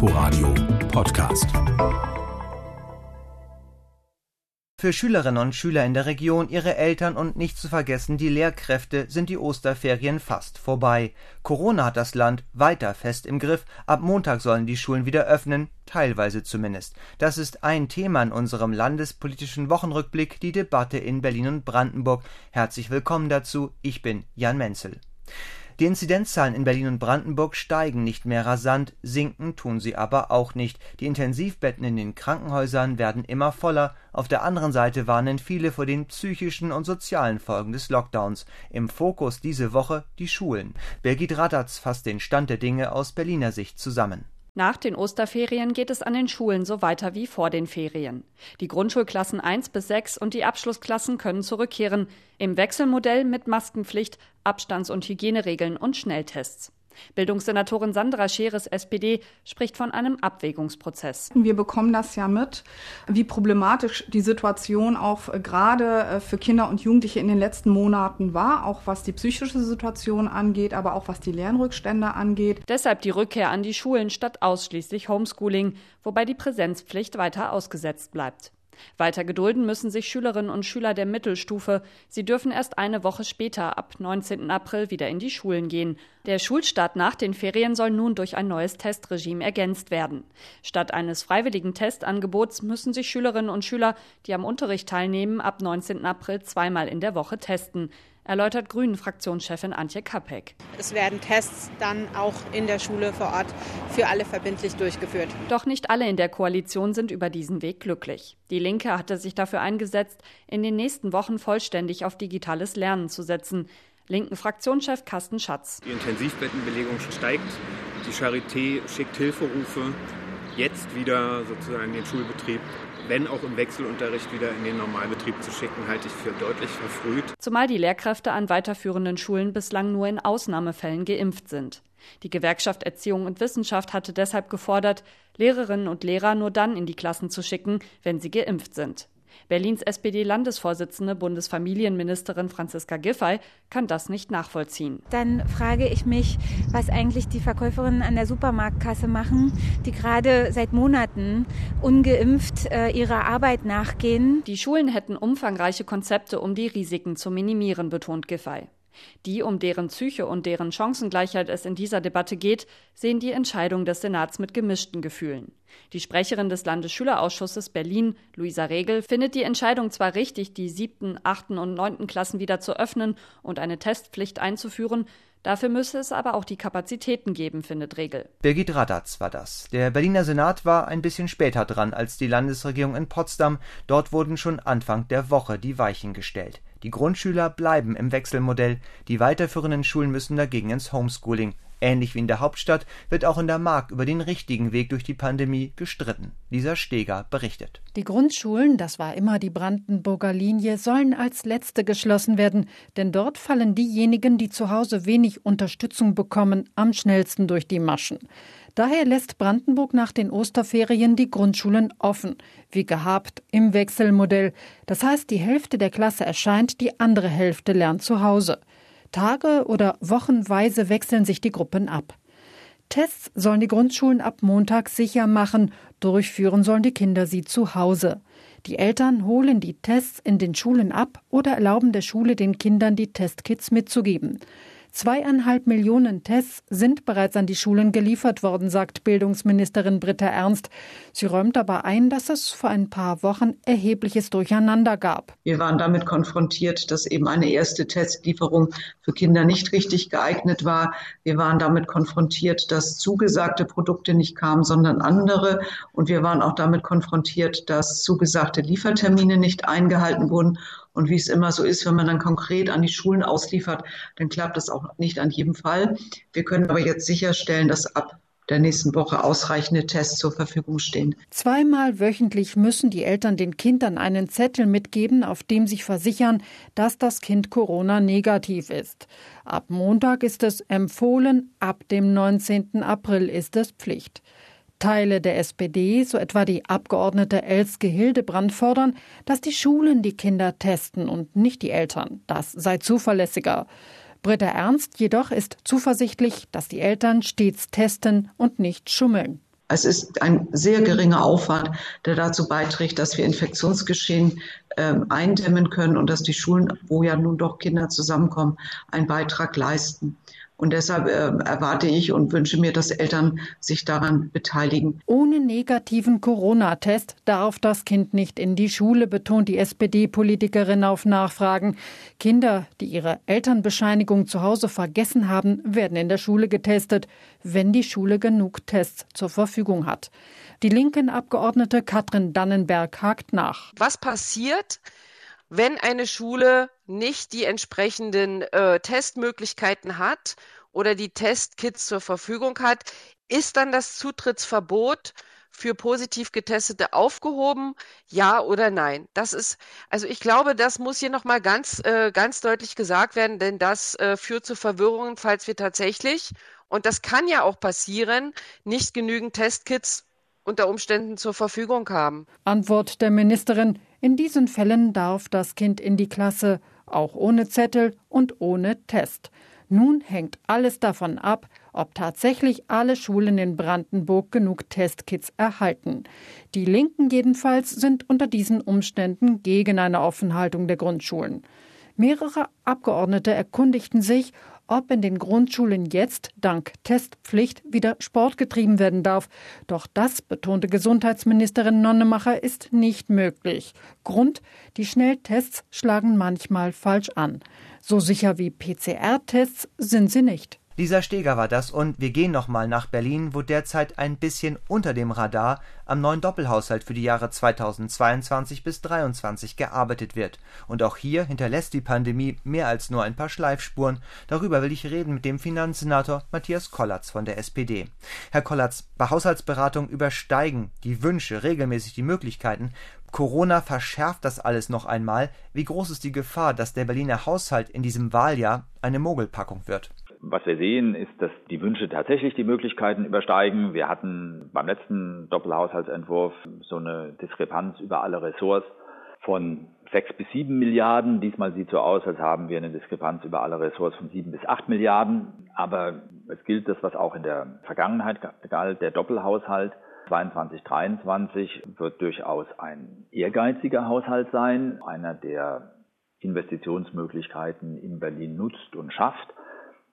Inforadio Podcast. Für Schülerinnen und Schüler in der Region, ihre Eltern und nicht zu vergessen die Lehrkräfte sind die Osterferien fast vorbei. Corona hat das Land weiter fest im Griff. Ab Montag sollen die Schulen wieder öffnen, teilweise zumindest. Das ist ein Thema in unserem landespolitischen Wochenrückblick, die Debatte in Berlin und Brandenburg. Herzlich willkommen dazu. Ich bin Jan Menzel. Die Inzidenzzahlen in Berlin und Brandenburg steigen nicht mehr rasant, sinken tun sie aber auch nicht. Die Intensivbetten in den Krankenhäusern werden immer voller. Auf der anderen Seite warnen viele vor den psychischen und sozialen Folgen des Lockdowns. Im Fokus diese Woche die Schulen. Birgit Radatz fasst den Stand der Dinge aus Berliner Sicht zusammen. Nach den Osterferien geht es an den Schulen so weiter wie vor den Ferien. Die Grundschulklassen 1 bis 6 und die Abschlussklassen können zurückkehren, im Wechselmodell mit Maskenpflicht, Abstands- und Hygieneregeln und Schnelltests. Bildungssenatorin Sandra Scheres, SPD, spricht von einem Abwägungsprozess. Wir bekommen das ja mit, wie problematisch die Situation auch äh, gerade äh, für Kinder und Jugendliche in den letzten Monaten war, auch was die psychische Situation angeht, aber auch was die Lernrückstände angeht. Deshalb die Rückkehr an die Schulen statt ausschließlich Homeschooling, wobei die Präsenzpflicht weiter ausgesetzt bleibt. Weiter gedulden müssen sich Schülerinnen und Schüler der Mittelstufe. Sie dürfen erst eine Woche später, ab 19. April, wieder in die Schulen gehen. Der Schulstart nach den Ferien soll nun durch ein neues Testregime ergänzt werden. Statt eines freiwilligen Testangebots müssen sich Schülerinnen und Schüler, die am Unterricht teilnehmen, ab 19. April zweimal in der Woche testen erläutert Grünen-Fraktionschefin Antje Kapek. Es werden Tests dann auch in der Schule vor Ort für alle verbindlich durchgeführt. Doch nicht alle in der Koalition sind über diesen Weg glücklich. Die Linke hatte sich dafür eingesetzt, in den nächsten Wochen vollständig auf digitales Lernen zu setzen. Linken Fraktionschef Carsten Schatz. Die Intensivbettenbelegung steigt, die Charité schickt Hilferufe, jetzt wieder sozusagen den Schulbetrieb wenn auch im Wechselunterricht wieder in den Normalbetrieb zu schicken, halte ich für deutlich verfrüht. Zumal die Lehrkräfte an weiterführenden Schulen bislang nur in Ausnahmefällen geimpft sind. Die Gewerkschaft Erziehung und Wissenschaft hatte deshalb gefordert, Lehrerinnen und Lehrer nur dann in die Klassen zu schicken, wenn sie geimpft sind. Berlins SPD-Landesvorsitzende Bundesfamilienministerin Franziska Giffey kann das nicht nachvollziehen. Dann frage ich mich, was eigentlich die Verkäuferinnen an der Supermarktkasse machen, die gerade seit Monaten ungeimpft äh, ihrer Arbeit nachgehen. Die Schulen hätten umfangreiche Konzepte, um die Risiken zu minimieren, betont Giffey. Die, um deren Psyche und deren Chancengleichheit es in dieser Debatte geht, sehen die Entscheidung des Senats mit gemischten Gefühlen. Die Sprecherin des Landesschülerausschusses Berlin, Luisa Regel, findet die Entscheidung zwar richtig, die siebten, achten und neunten Klassen wieder zu öffnen und eine Testpflicht einzuführen, Dafür müsse es aber auch die Kapazitäten geben, findet Regel. Birgit Radatz war das. Der Berliner Senat war ein bisschen später dran als die Landesregierung in Potsdam. Dort wurden schon Anfang der Woche die Weichen gestellt. Die Grundschüler bleiben im Wechselmodell, die weiterführenden Schulen müssen dagegen ins Homeschooling. Ähnlich wie in der Hauptstadt wird auch in der Mark über den richtigen Weg durch die Pandemie gestritten. Lisa Steger berichtet. Die Grundschulen, das war immer die Brandenburger Linie, sollen als letzte geschlossen werden, denn dort fallen diejenigen, die zu Hause wenig Unterstützung bekommen, am schnellsten durch die Maschen. Daher lässt Brandenburg nach den Osterferien die Grundschulen offen, wie gehabt im Wechselmodell. Das heißt, die Hälfte der Klasse erscheint, die andere Hälfte lernt zu Hause. Tage oder wochenweise wechseln sich die Gruppen ab. Tests sollen die Grundschulen ab Montag sicher machen, durchführen sollen die Kinder sie zu Hause. Die Eltern holen die Tests in den Schulen ab oder erlauben der Schule den Kindern die Testkits mitzugeben. Zweieinhalb Millionen Tests sind bereits an die Schulen geliefert worden, sagt Bildungsministerin Britta Ernst. Sie räumt aber ein, dass es vor ein paar Wochen erhebliches Durcheinander gab. Wir waren damit konfrontiert, dass eben eine erste Testlieferung für Kinder nicht richtig geeignet war. Wir waren damit konfrontiert, dass zugesagte Produkte nicht kamen, sondern andere. Und wir waren auch damit konfrontiert, dass zugesagte Liefertermine nicht eingehalten wurden. Und wie es immer so ist, wenn man dann konkret an die Schulen ausliefert, dann klappt das auch nicht an jedem Fall. Wir können aber jetzt sicherstellen, dass ab der nächsten Woche ausreichende Tests zur Verfügung stehen. Zweimal wöchentlich müssen die Eltern den Kindern einen Zettel mitgeben, auf dem sich versichern, dass das Kind Corona negativ ist. Ab Montag ist es empfohlen, ab dem 19. April ist es Pflicht. Teile der SPD, so etwa die Abgeordnete Elske Hildebrand, fordern, dass die Schulen die Kinder testen und nicht die Eltern. Das sei zuverlässiger. Britta Ernst jedoch ist zuversichtlich, dass die Eltern stets testen und nicht schummeln. Es ist ein sehr geringer Aufwand, der dazu beiträgt, dass wir Infektionsgeschehen äh, eindämmen können und dass die Schulen, wo ja nun doch Kinder zusammenkommen, einen Beitrag leisten. Und deshalb äh, erwarte ich und wünsche mir, dass Eltern sich daran beteiligen. Ohne negativen Corona-Test darf das Kind nicht in die Schule, betont die SPD-Politikerin auf Nachfragen. Kinder, die ihre Elternbescheinigung zu Hause vergessen haben, werden in der Schule getestet, wenn die Schule genug Tests zur Verfügung hat. Die linken Abgeordnete Katrin Dannenberg hakt nach. Was passiert, wenn eine Schule nicht die entsprechenden äh, Testmöglichkeiten hat oder die Testkits zur Verfügung hat, ist dann das Zutrittsverbot für positiv Getestete aufgehoben? Ja oder nein? Das ist, also ich glaube, das muss hier nochmal ganz, äh, ganz deutlich gesagt werden, denn das äh, führt zu Verwirrungen, falls wir tatsächlich, und das kann ja auch passieren, nicht genügend Testkits unter Umständen zur Verfügung haben. Antwort der Ministerin. In diesen Fällen darf das Kind in die Klasse, auch ohne Zettel und ohne Test. Nun hängt alles davon ab, ob tatsächlich alle Schulen in Brandenburg genug Testkits erhalten. Die Linken jedenfalls sind unter diesen Umständen gegen eine Offenhaltung der Grundschulen. Mehrere Abgeordnete erkundigten sich, ob in den Grundschulen jetzt dank Testpflicht wieder Sport getrieben werden darf. Doch das, betonte Gesundheitsministerin Nonnemacher, ist nicht möglich. Grund, die Schnelltests schlagen manchmal falsch an. So sicher wie PCR-Tests sind sie nicht. Lisa Steger war das und wir gehen nochmal nach Berlin, wo derzeit ein bisschen unter dem Radar am neuen Doppelhaushalt für die Jahre 2022 bis 2023 gearbeitet wird. Und auch hier hinterlässt die Pandemie mehr als nur ein paar Schleifspuren. Darüber will ich reden mit dem Finanzsenator Matthias Kollatz von der SPD. Herr Kollatz, bei Haushaltsberatung übersteigen die Wünsche regelmäßig die Möglichkeiten. Corona verschärft das alles noch einmal. Wie groß ist die Gefahr, dass der Berliner Haushalt in diesem Wahljahr eine Mogelpackung wird? Was wir sehen, ist, dass die Wünsche tatsächlich die Möglichkeiten übersteigen. Wir hatten beim letzten Doppelhaushaltsentwurf so eine Diskrepanz über alle Ressorts von sechs bis sieben Milliarden. Diesmal sieht so aus, als haben wir eine Diskrepanz über alle Ressorts von sieben bis acht Milliarden. Aber es gilt das, was auch in der Vergangenheit galt, der Doppelhaushalt. 22, 23 wird durchaus ein ehrgeiziger Haushalt sein, einer, der Investitionsmöglichkeiten in Berlin nutzt und schafft.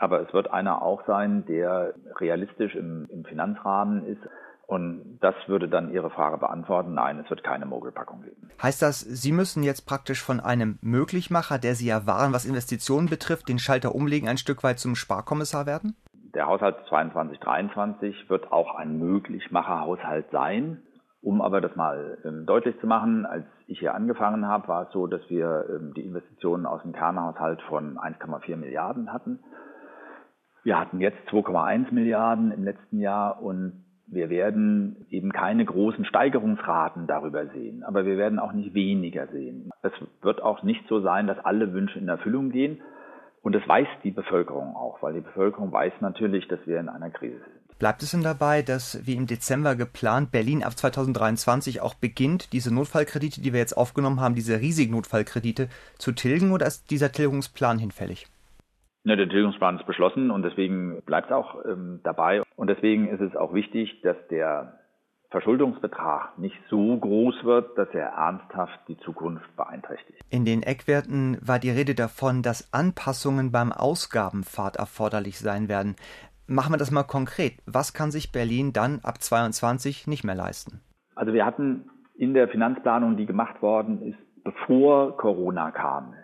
Aber es wird einer auch sein, der realistisch im, im Finanzrahmen ist. Und das würde dann Ihre Frage beantworten. Nein, es wird keine Mogelpackung geben. Heißt das, Sie müssen jetzt praktisch von einem Möglichmacher, der Sie ja waren, was Investitionen betrifft, den Schalter umlegen, ein Stück weit zum Sparkommissar werden? Der Haushalt 22, 23 wird auch ein Möglichmacherhaushalt sein. Um aber das mal ähm, deutlich zu machen, als ich hier angefangen habe, war es so, dass wir ähm, die Investitionen aus dem Kernhaushalt von 1,4 Milliarden hatten. Wir hatten jetzt 2,1 Milliarden im letzten Jahr und wir werden eben keine großen Steigerungsraten darüber sehen, aber wir werden auch nicht weniger sehen. Es wird auch nicht so sein, dass alle Wünsche in Erfüllung gehen. Und das weiß die Bevölkerung auch, weil die Bevölkerung weiß natürlich, dass wir in einer Krise sind. Bleibt es denn dabei, dass wie im Dezember geplant Berlin ab 2023 auch beginnt, diese Notfallkredite, die wir jetzt aufgenommen haben, diese riesigen Notfallkredite zu tilgen oder ist dieser Tilgungsplan hinfällig? Ja, der Tilgungsplan ist beschlossen und deswegen bleibt es auch ähm, dabei. Und deswegen ist es auch wichtig, dass der Verschuldungsbetrag nicht so groß wird, dass er ernsthaft die Zukunft beeinträchtigt. In den Eckwerten war die Rede davon, dass Anpassungen beim Ausgabenpfad erforderlich sein werden. Machen wir das mal konkret. Was kann sich Berlin dann ab 22 nicht mehr leisten? Also wir hatten in der Finanzplanung, die gemacht worden ist, bevor Corona kam,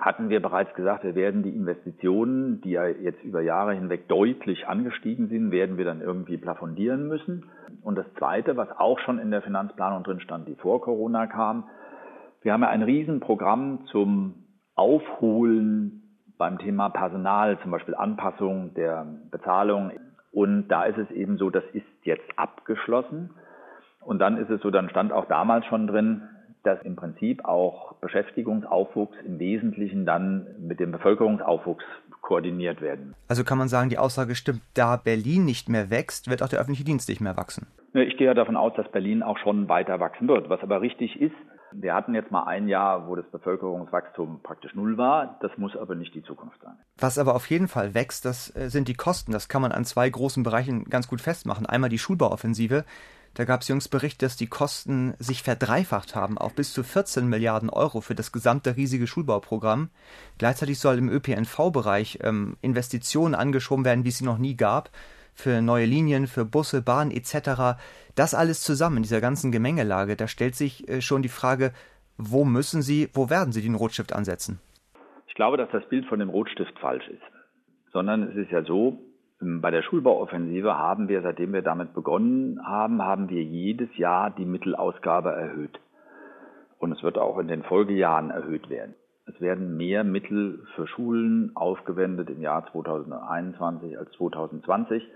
hatten wir bereits gesagt, wir werden die Investitionen, die ja jetzt über Jahre hinweg deutlich angestiegen sind, werden wir dann irgendwie plafondieren müssen. Und das Zweite, was auch schon in der Finanzplanung drin stand, die vor Corona kam, wir haben ja ein Riesenprogramm zum Aufholen beim Thema Personal, zum Beispiel Anpassung der Bezahlung. Und da ist es eben so, das ist jetzt abgeschlossen. Und dann ist es so, dann stand auch damals schon drin, dass im Prinzip auch Beschäftigungsaufwuchs im Wesentlichen dann mit dem Bevölkerungsaufwuchs koordiniert werden. Also kann man sagen, die Aussage stimmt, da Berlin nicht mehr wächst, wird auch der öffentliche Dienst nicht mehr wachsen. Ich gehe ja davon aus, dass Berlin auch schon weiter wachsen wird. Was aber richtig ist, Wir hatten jetzt mal ein Jahr, wo das Bevölkerungswachstum praktisch null war. Das muss aber nicht die Zukunft sein. Was aber auf jeden Fall wächst, das äh, sind die Kosten. Das kann man an zwei großen Bereichen ganz gut festmachen. Einmal die Schulbauoffensive. Da gab es jüngst Bericht, dass die Kosten sich verdreifacht haben auf bis zu 14 Milliarden Euro für das gesamte riesige Schulbauprogramm. Gleichzeitig soll im ÖPNV-Bereich ähm, Investitionen angeschoben werden, wie es sie noch nie gab, für neue Linien, für Busse, Bahnen etc. Das alles zusammen in dieser ganzen Gemengelage, da stellt sich äh, schon die Frage, wo müssen Sie, wo werden Sie den Rotstift ansetzen? Ich glaube, dass das Bild von dem Rotstift falsch ist. Sondern es ist ja so, bei der Schulbauoffensive haben wir, seitdem wir damit begonnen haben, haben wir jedes Jahr die Mittelausgabe erhöht. Und es wird auch in den Folgejahren erhöht werden. Es werden mehr Mittel für Schulen aufgewendet im Jahr 2021 als 2020.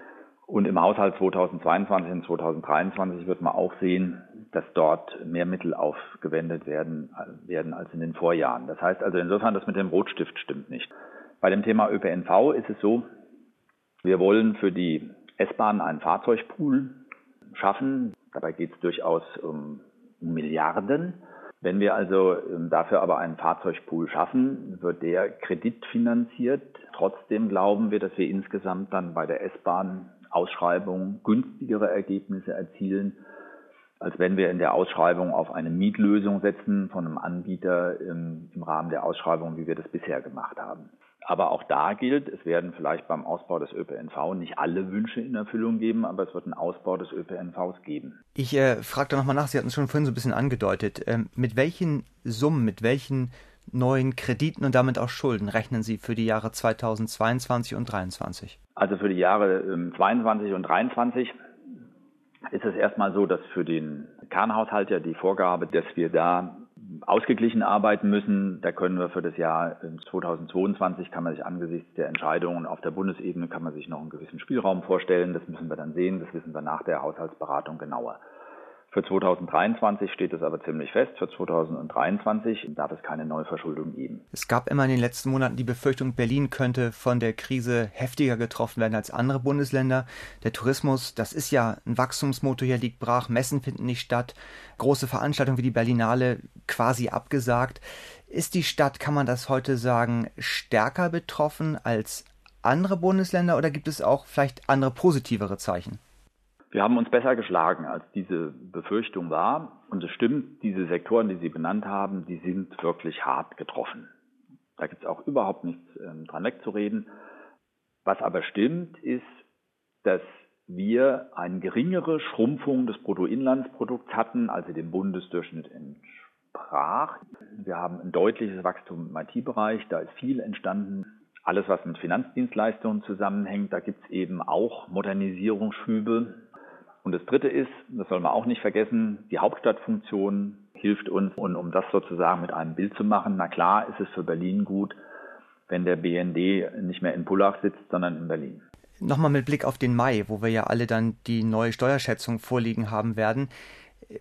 Und im Haushalt 2022 und 2023 wird man auch sehen, dass dort mehr Mittel aufgewendet werden, werden als in den Vorjahren. Das heißt also insofern, das mit dem Rotstift stimmt nicht. Bei dem Thema ÖPNV ist es so, wir wollen für die S-Bahn einen Fahrzeugpool schaffen. Dabei geht es durchaus um Milliarden. Wenn wir also ähm, dafür aber einen Fahrzeugpool schaffen, wird der kreditfinanziert. Trotzdem glauben wir, dass wir insgesamt dann bei der S-Bahn Ausschreibung günstigere Ergebnisse erzielen, als wenn wir in der Ausschreibung auf eine Mietlösung setzen von einem Anbieter im, im Rahmen der Ausschreibung, wie wir das bisher gemacht haben. Aber auch da gilt, es werden vielleicht beim Ausbau des ÖPNV nicht alle Wünsche in Erfüllung geben, aber es wird einen Ausbau des ÖPNVs geben. Ich äh, frage da nochmal nach, Sie hatten es schon vorhin so ein bisschen angedeutet. Ähm, mit welchen Summen, mit welchen neuen Krediten und damit auch Schulden rechnen Sie für die Jahre 2022 und 2023? Also für die Jahre ähm, 22 und 23 ist es erstmal so, dass für den Kernhaushalt ja die Vorgabe, dass wir da ausgeglichen arbeiten müssen. Da können wir für das Jahr 2022 kann man sich angesichts der Entscheidungen auf der Bundesebene kann man sich noch einen gewissen Spielraum vorstellen. Das müssen wir dann sehen. Das wissen wir nach der Haushaltsberatung genauer. Für 2023 steht es aber ziemlich fest. Für 2023 darf es keine Neuverschuldung geben. Es gab immer in den letzten Monaten die Befürchtung, Berlin könnte von der Krise heftiger getroffen werden als andere Bundesländer. Der Tourismus, das ist ja ein Wachstumsmotor hier, liegt brach. Messen finden nicht statt. Große Veranstaltungen wie die Berlinale quasi abgesagt. Ist die Stadt, kann man das heute sagen, stärker betroffen als andere Bundesländer oder gibt es auch vielleicht andere positivere Zeichen? Wir haben uns besser geschlagen, als diese Befürchtung war. Und es stimmt, diese Sektoren, die Sie benannt haben, die sind wirklich hart getroffen. Da gibt es auch überhaupt nichts ähm, dran wegzureden. Was aber stimmt, ist, dass wir eine geringere Schrumpfung des Bruttoinlandsprodukts hatten, als sie dem Bundesdurchschnitt entsprach. Wir haben ein deutliches Wachstum im IT-Bereich, da ist viel entstanden. Alles, was mit Finanzdienstleistungen zusammenhängt, da gibt es eben auch Modernisierungsschübe. Und das Dritte ist, das soll man auch nicht vergessen, die Hauptstadtfunktion hilft uns. Und um das sozusagen mit einem Bild zu machen, na klar ist es für Berlin gut, wenn der BND nicht mehr in Pullach sitzt, sondern in Berlin. Nochmal mit Blick auf den Mai, wo wir ja alle dann die neue Steuerschätzung vorliegen haben werden.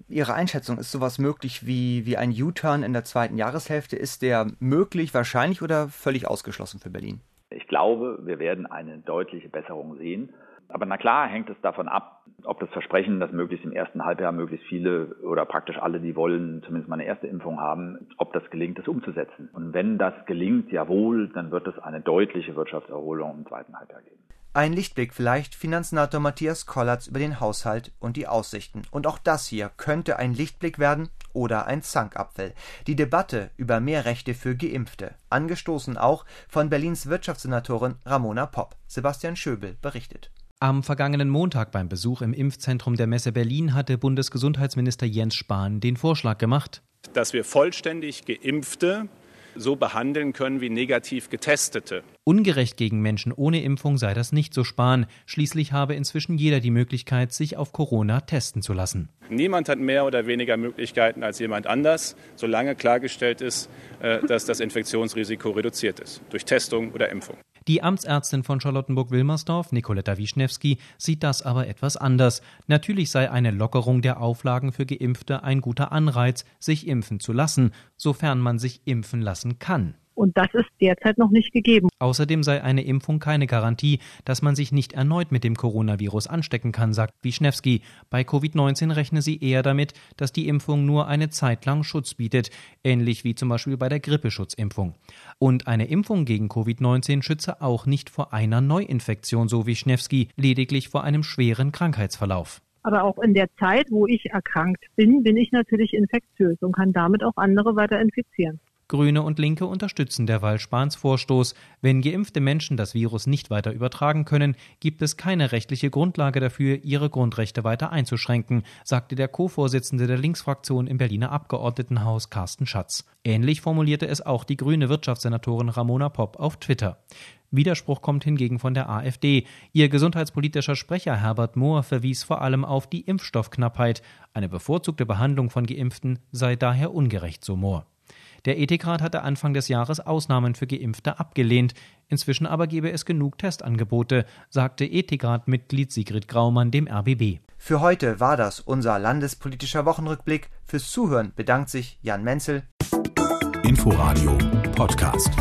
Ihre Einschätzung, ist sowas möglich wie, wie ein U-Turn in der zweiten Jahreshälfte? Ist der möglich, wahrscheinlich oder völlig ausgeschlossen für Berlin? Ich glaube, wir werden eine deutliche Besserung sehen. Aber na klar hängt es davon ab, ob das Versprechen, dass möglichst im ersten Halbjahr möglichst viele oder praktisch alle, die wollen, zumindest mal eine erste Impfung haben, ob das gelingt, das umzusetzen. Und wenn das gelingt, jawohl, dann wird es eine deutliche Wirtschaftserholung im zweiten Halbjahr geben. Ein Lichtblick vielleicht Finanzsenator Matthias Kollatz über den Haushalt und die Aussichten. Und auch das hier könnte ein Lichtblick werden oder ein Zankapfel. Die Debatte über mehr Rechte für Geimpfte. Angestoßen auch von Berlins Wirtschaftssenatorin Ramona Popp. Sebastian Schöbel berichtet. Am vergangenen Montag beim Besuch im Impfzentrum der Messe Berlin hatte Bundesgesundheitsminister Jens Spahn den Vorschlag gemacht, dass wir vollständig geimpfte so behandeln können wie negativ getestete. Ungerecht gegen Menschen ohne Impfung sei das nicht so Spahn. Schließlich habe inzwischen jeder die Möglichkeit, sich auf Corona testen zu lassen. Niemand hat mehr oder weniger Möglichkeiten als jemand anders, solange klargestellt ist, äh, dass das Infektionsrisiko reduziert ist durch Testung oder Impfung. Die Amtsärztin von Charlottenburg-Wilmersdorf, Nicoletta Wischnewski, sieht das aber etwas anders. Natürlich sei eine Lockerung der Auflagen für Geimpfte ein guter Anreiz, sich impfen zu lassen, sofern man sich impfen lassen kann. Und das ist derzeit noch nicht gegeben. Außerdem sei eine Impfung keine Garantie, dass man sich nicht erneut mit dem Coronavirus anstecken kann, sagt Wischnewski. Bei Covid-19 rechne sie eher damit, dass die Impfung nur eine Zeit lang Schutz bietet, ähnlich wie zum Beispiel bei der Grippeschutzimpfung. Und eine Impfung gegen Covid-19 schütze auch nicht vor einer Neuinfektion, so Wischnewski, lediglich vor einem schweren Krankheitsverlauf. Aber auch in der Zeit, wo ich erkrankt bin, bin ich natürlich infektiös und kann damit auch andere weiter infizieren. Grüne und Linke unterstützen derweil Spahns Vorstoß. Wenn geimpfte Menschen das Virus nicht weiter übertragen können, gibt es keine rechtliche Grundlage dafür, ihre Grundrechte weiter einzuschränken, sagte der Co-Vorsitzende der Linksfraktion im Berliner Abgeordnetenhaus Carsten Schatz. Ähnlich formulierte es auch die grüne Wirtschaftssenatorin Ramona Popp auf Twitter. Widerspruch kommt hingegen von der AfD. Ihr gesundheitspolitischer Sprecher Herbert Mohr verwies vor allem auf die Impfstoffknappheit. Eine bevorzugte Behandlung von Geimpften sei daher ungerecht, so Mohr. Der Ethikrat hatte Anfang des Jahres Ausnahmen für Geimpfte abgelehnt. Inzwischen aber gebe es genug Testangebote, sagte Ethikrat-Mitglied Sigrid Graumann dem RBB. Für heute war das unser landespolitischer Wochenrückblick. Fürs Zuhören bedankt sich Jan Menzel. Inforadio Podcast.